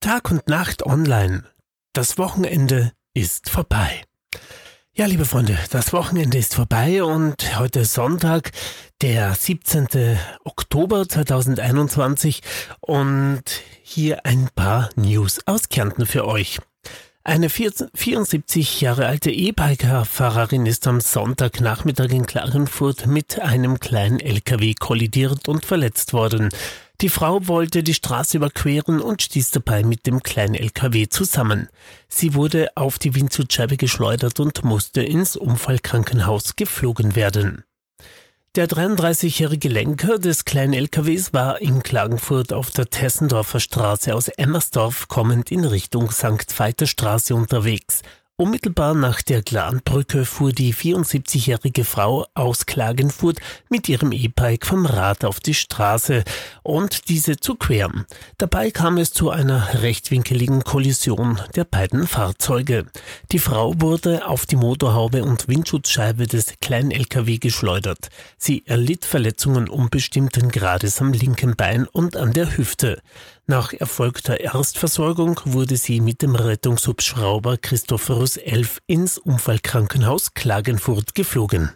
Tag und Nacht online. Das Wochenende ist vorbei. Ja, liebe Freunde, das Wochenende ist vorbei und heute ist Sonntag, der 17. Oktober 2021 und hier ein paar News aus Kärnten für euch. Eine 74 Jahre alte E-Biker-Fahrerin ist am Sonntagnachmittag in Klagenfurt mit einem kleinen LKW kollidiert und verletzt worden. Die Frau wollte die Straße überqueren und stieß dabei mit dem kleinen LKW zusammen. Sie wurde auf die Windschutzscheibe geschleudert und musste ins Unfallkrankenhaus geflogen werden. Der 33-jährige Lenker des kleinen LKWs war in Klagenfurt auf der Tessendorfer Straße aus Emmersdorf kommend in Richtung St. Veiter Straße unterwegs. Unmittelbar nach der Glanbrücke fuhr die 74-jährige Frau aus Klagenfurt mit ihrem E-Bike vom Rad auf die Straße und diese zu queren. Dabei kam es zu einer rechtwinkeligen Kollision der beiden Fahrzeuge. Die Frau wurde auf die Motorhaube und Windschutzscheibe des kleinen LKW geschleudert. Sie erlitt Verletzungen unbestimmten Grades am linken Bein und an der Hüfte. Nach erfolgter Erstversorgung wurde sie mit dem Rettungshubschrauber Christophorus 11 ins Unfallkrankenhaus Klagenfurt geflogen.